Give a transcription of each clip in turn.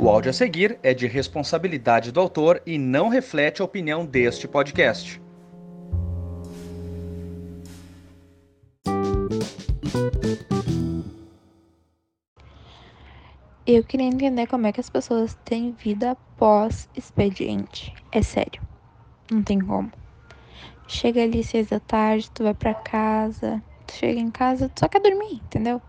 O áudio a seguir é de responsabilidade do autor e não reflete a opinião deste podcast. Eu queria entender como é que as pessoas têm vida pós expediente. É sério. Não tem como. Chega ali seis da tarde, tu vai pra casa, tu chega em casa, tu só quer dormir, entendeu?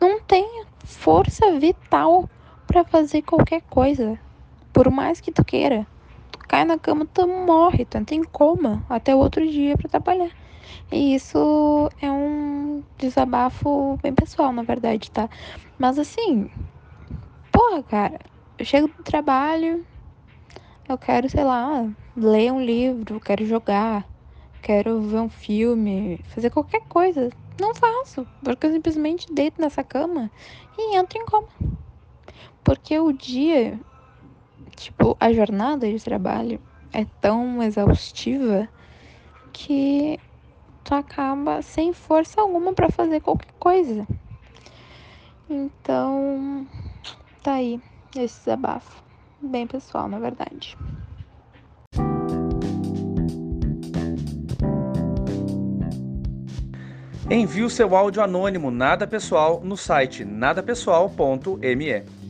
Não tem força vital para fazer qualquer coisa. Por mais que tu queira. Tu cai na cama, tu morre, tu entra em coma até o outro dia para trabalhar. E isso é um desabafo bem pessoal, na verdade, tá? Mas assim, porra, cara, eu chego do trabalho, eu quero, sei lá, ler um livro, quero jogar, quero ver um filme, fazer qualquer coisa. Não faço, porque eu simplesmente deito nessa cama e entro em coma. Porque o dia, tipo, a jornada de trabalho é tão exaustiva que tu acaba sem força alguma para fazer qualquer coisa. Então, tá aí esse desabafo. Bem pessoal, na verdade. Envie o seu áudio anônimo nada pessoal no site nadapessoal.me.